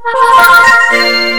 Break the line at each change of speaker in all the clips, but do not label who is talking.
Bye.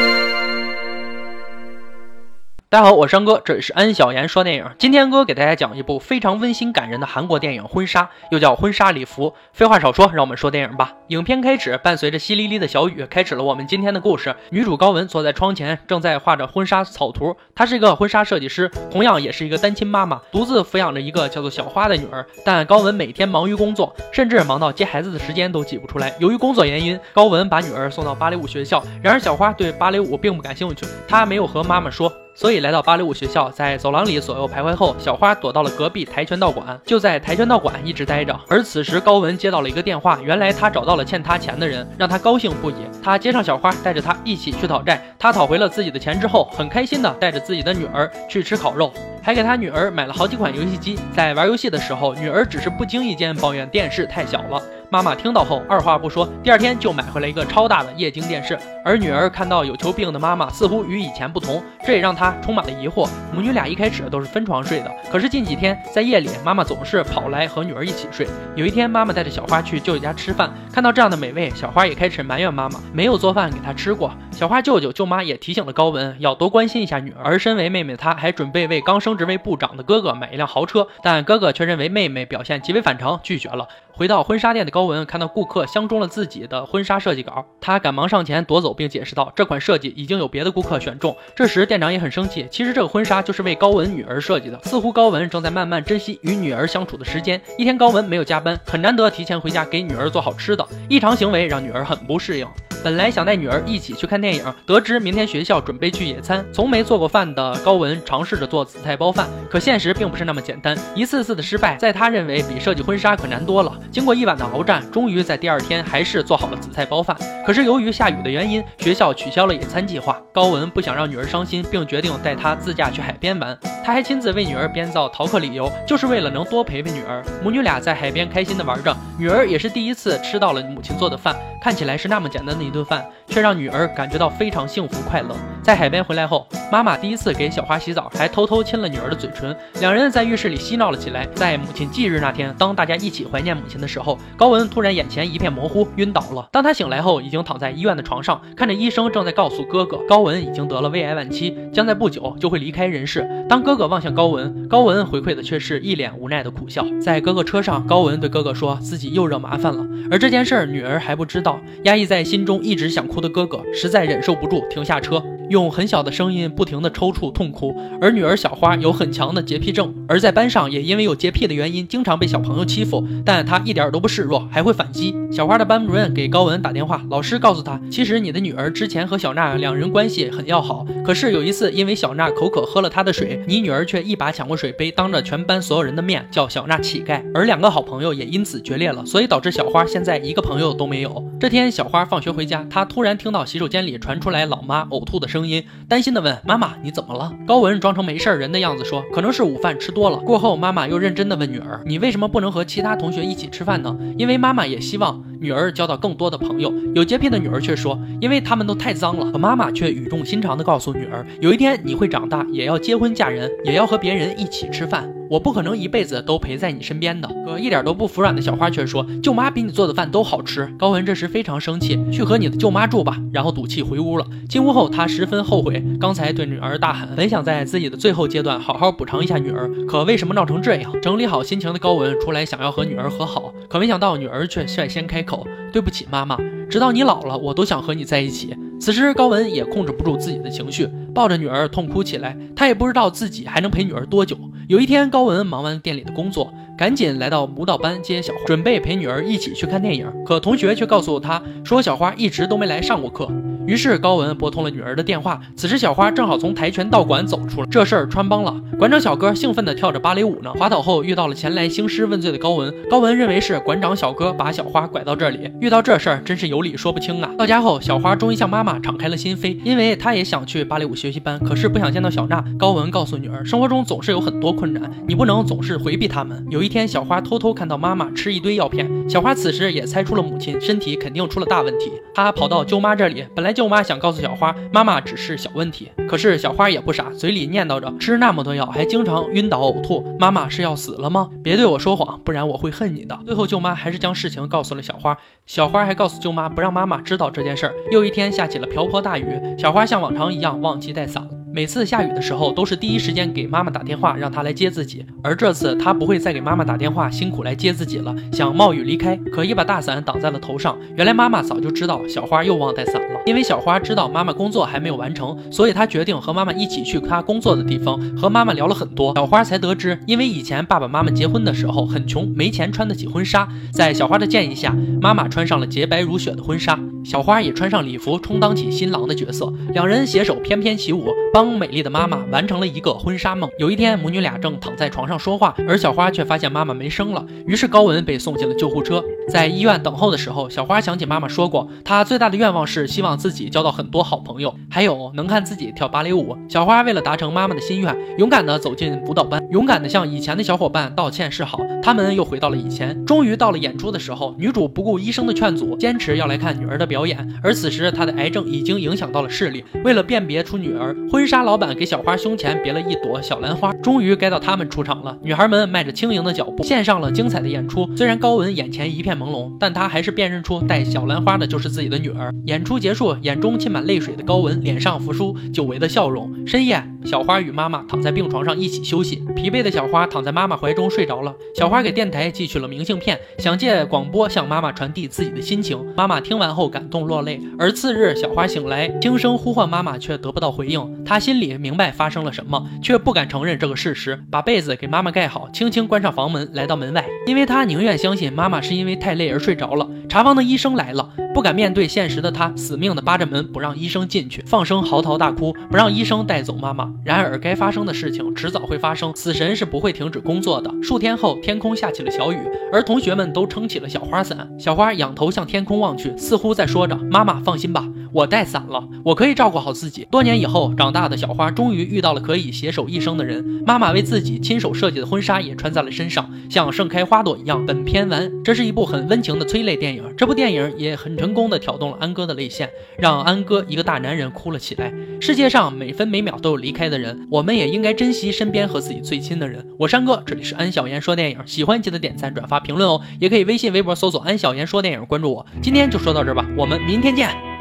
大家好，我是安哥，这里是安小言说电影。今天哥给大家讲一部非常温馨感人的韩国电影《婚纱》，又叫《婚纱礼服》。废话少说，让我们说电影吧。影片开始，伴随着淅沥沥的小雨，开始了我们今天的故事。女主高文坐在窗前，正在画着婚纱草图。她是一个婚纱设计师，同样也是一个单亲妈妈，独自抚养着一个叫做小花的女儿。但高文每天忙于工作，甚至忙到接孩子的时间都挤不出来。由于工作原因，高文把女儿送到芭蕾舞学校。然而小花对芭蕾舞并不感兴趣，她没有和妈妈说。所以来到芭蕾舞学校，在走廊里左右徘徊后，小花躲到了隔壁跆拳道馆，就在跆拳道馆一直待着。而此时高文接到了一个电话，原来他找到了欠他钱的人，让他高兴不已。他接上小花，带着他一起去讨债。他讨回了自己的钱之后，很开心的带着自己的女儿去吃烤肉，还给他女儿买了好几款游戏机。在玩游戏的时候，女儿只是不经意间抱怨电视太小了。妈妈听到后，二话不说，第二天就买回来一个超大的液晶电视。而女儿看到有求必应的妈妈，似乎与以前不同，这也让她充满了疑惑。母女俩一开始都是分床睡的，可是近几天在夜里，妈妈总是跑来和女儿一起睡。有一天，妈妈带着小花去舅舅家吃饭，看到这样的美味，小花也开始埋怨妈妈没有做饭给她吃过。小花舅舅舅妈也提醒了高文要多关心一下女儿，身为妹妹的她还准备为刚升职为部长的哥哥买一辆豪车，但哥哥却认为妹妹表现极为反常，拒绝了。回到婚纱店的高文看到顾客相中了自己的婚纱设计稿，他赶忙上前夺走，并解释道：“这款设计已经有别的顾客选中。”这时店长也很生气，其实这个婚纱就是为高文女儿设计的。似乎高文正在慢慢珍惜与女儿相处的时间。一天，高文没有加班，很难得提前回家给女儿做好吃的，异常行为让女儿很不适应。本来想带女儿一起去看电影，得知明天学校准备去野餐，从没做过饭的高文尝试着做紫菜包饭，可现实并不是那么简单，一次次的失败，在他认为比设计婚纱可难多了。经过一晚的鏖战，终于在第二天还是做好了紫菜包饭。可是由于下雨的原因，学校取消了野餐计划。高文不想让女儿伤心，并决定带她自驾去海边玩。他还亲自为女儿编造逃课理由，就是为了能多陪陪女儿。母女俩在海边开心的玩着，女儿也是第一次吃到了母亲做的饭，看起来是那么简单的一。顿饭却让女儿感觉到非常幸福快乐。在海边回来后，妈妈第一次给小花洗澡，还偷偷亲了女儿的嘴唇。两人在浴室里嬉闹了起来。在母亲忌日那天，当大家一起怀念母亲的时候，高文突然眼前一片模糊，晕倒了。当他醒来后，已经躺在医院的床上，看着医生正在告诉哥哥，高文已经得了胃癌晚期，将在不久就会离开人世。当哥哥望向高文，高文回馈的却是一脸无奈的苦笑。在哥哥车上，高文对哥哥说自己又惹麻烦了，而这件事儿女儿还不知道，压抑在心中。一直想哭的哥哥实在忍受不住，停下车。用很小的声音不停地抽搐痛哭，而女儿小花有很强的洁癖症，而在班上也因为有洁癖的原因，经常被小朋友欺负，但她一点都不示弱，还会反击。小花的班主任给高文打电话，老师告诉他，其实你的女儿之前和小娜两人关系很要好，可是有一次因为小娜口渴喝了她的水，你女儿却一把抢过水杯，当着全班所有人的面叫小娜乞丐，而两个好朋友也因此决裂了，所以导致小花现在一个朋友都没有。这天小花放学回家，她突然听到洗手间里传出来老妈呕吐的声。声音担心的问妈妈：“你怎么了？”高文装成没事人的样子说：“可能是午饭吃多了。”过后，妈妈又认真的问女儿：“你为什么不能和其他同学一起吃饭呢？”因为妈妈也希望女儿交到更多的朋友。有洁癖的女儿却说：“因为他们都太脏了。”可妈妈却语重心长的告诉女儿：“有一天你会长大，也要结婚嫁人，也要和别人一起吃饭。”我不可能一辈子都陪在你身边的。可一点都不服软的小花却说：“舅妈比你做的饭都好吃。”高文这时非常生气，去和你的舅妈住吧，然后赌气回屋了。进屋后，他十分后悔刚才对女儿大喊，本想在自己的最后阶段好好补偿一下女儿，可为什么闹成这样？整理好心情的高文出来想要和女儿和好，可没想到女儿却率先开口：“对不起，妈妈，直到你老了，我都想和你在一起。”此时高文也控制不住自己的情绪，抱着女儿痛哭起来。他也不知道自己还能陪女儿多久。有一天，高文忙完店里的工作，赶紧来到舞蹈班接小花，准备陪女儿一起去看电影。可同学却告诉他说，小花一直都没来上过课。于是高文拨通了女儿的电话。此时小花正好从跆拳道馆走出来，这事儿穿帮了。馆长小哥兴奋地跳着芭蕾舞呢。滑倒后遇到了前来兴师问罪的高文，高文认为是馆长小哥把小花拐到这里。遇到这事儿真是有理说不清啊。到家后，小花终于向妈妈敞开了心扉，因为她也想去芭蕾舞学习班，可是不想见到小娜。高文告诉女儿，生活中总是有很多困难，你不能总是回避他们。有一天，小花偷偷看到妈妈吃一堆药片，小花此时也猜出了母亲身体肯定出了大问题。她跑到舅妈这里，本来舅妈想告诉小花，妈妈只是小问题，可是小花也不傻，嘴里念叨着吃那么多药，还经常晕倒呕吐，妈妈是要死了吗？别对我说谎，不然我会恨你的。最后，舅妈还是将事情告诉了小花，小花还告诉舅妈不让妈妈知道这件事儿。又一天下起了瓢泼大雨，小花像往常一样忘记带伞。每次下雨的时候，都是第一时间给妈妈打电话，让她来接自己。而这次，她不会再给妈妈打电话，辛苦来接自己了。想冒雨离开，可一把大伞挡在了头上。原来妈妈早就知道小花又忘带伞了，因为小花知道妈妈工作还没有完成，所以她决定和妈妈一起去她工作的地方。和妈妈聊了很多，小花才得知，因为以前爸爸妈妈结婚的时候很穷，没钱穿得起婚纱。在小花的建议下，妈妈穿上了洁白如雪的婚纱，小花也穿上礼服，充当起新郎的角色。两人携手翩翩起舞，帮。美丽的妈妈完成了一个婚纱梦。有一天，母女俩正躺在床上说话，而小花却发现妈妈没声了。于是高文被送进了救护车。在医院等候的时候，小花想起妈妈说过，她最大的愿望是希望自己交到很多好朋友，还有能看自己跳芭蕾舞。小花为了达成妈妈的心愿，勇敢地走进舞蹈班，勇敢地向以前的小伙伴道歉示好。他们又回到了以前。终于到了演出的时候，女主不顾医生的劝阻，坚持要来看女儿的表演。而此时，她的癌症已经影响到了视力。为了辨别出女儿，婚纱。老板给小花胸前别了一朵小兰花，终于该到他们出场了。女孩们迈着轻盈的脚步，献上了精彩的演出。虽然高文眼前一片朦胧，但他还是辨认出带小兰花的就是自己的女儿。演出结束，眼中浸满泪水的高文脸上浮出久违的笑容。深夜，小花与妈妈躺在病床上一起休息，疲惫的小花躺在妈妈怀中睡着了。小花给电台寄去了明信片，想借广播向妈妈传递自己的心情。妈妈听完后感动落泪。而次日，小花醒来，轻声呼唤妈妈，却得不到回应。她。心里明白发生了什么，却不敢承认这个事实。把被子给妈妈盖好，轻轻关上房门，来到门外，因为她宁愿相信妈妈是因为太累而睡着了。查房的医生来了，不敢面对现实的他，死命的扒着门不让医生进去，放声嚎啕大哭，不让医生带走妈妈。然而，该发生的事情迟早会发生，死神是不会停止工作的。数天后，天空下起了小雨，而同学们都撑起了小花伞。小花仰头向天空望去，似乎在说着：“妈妈，放心吧。”我带伞了，我可以照顾好自己。多年以后，长大的小花终于遇到了可以携手一生的人。妈妈为自己亲手设计的婚纱也穿在了身上，像盛开花朵一样。本片完，这是一部很温情的催泪电影。这部电影也很成功的挑动了安哥的泪腺，让安哥一个大男人哭了起来。世界上每分每秒都有离开的人，我们也应该珍惜身边和自己最亲的人。我山哥，这里是安小言说电影，喜欢记得点赞、转发、评论哦，也可以微信、微博搜索安小言说电影，关注我。今天就说到这儿吧，我们明天见。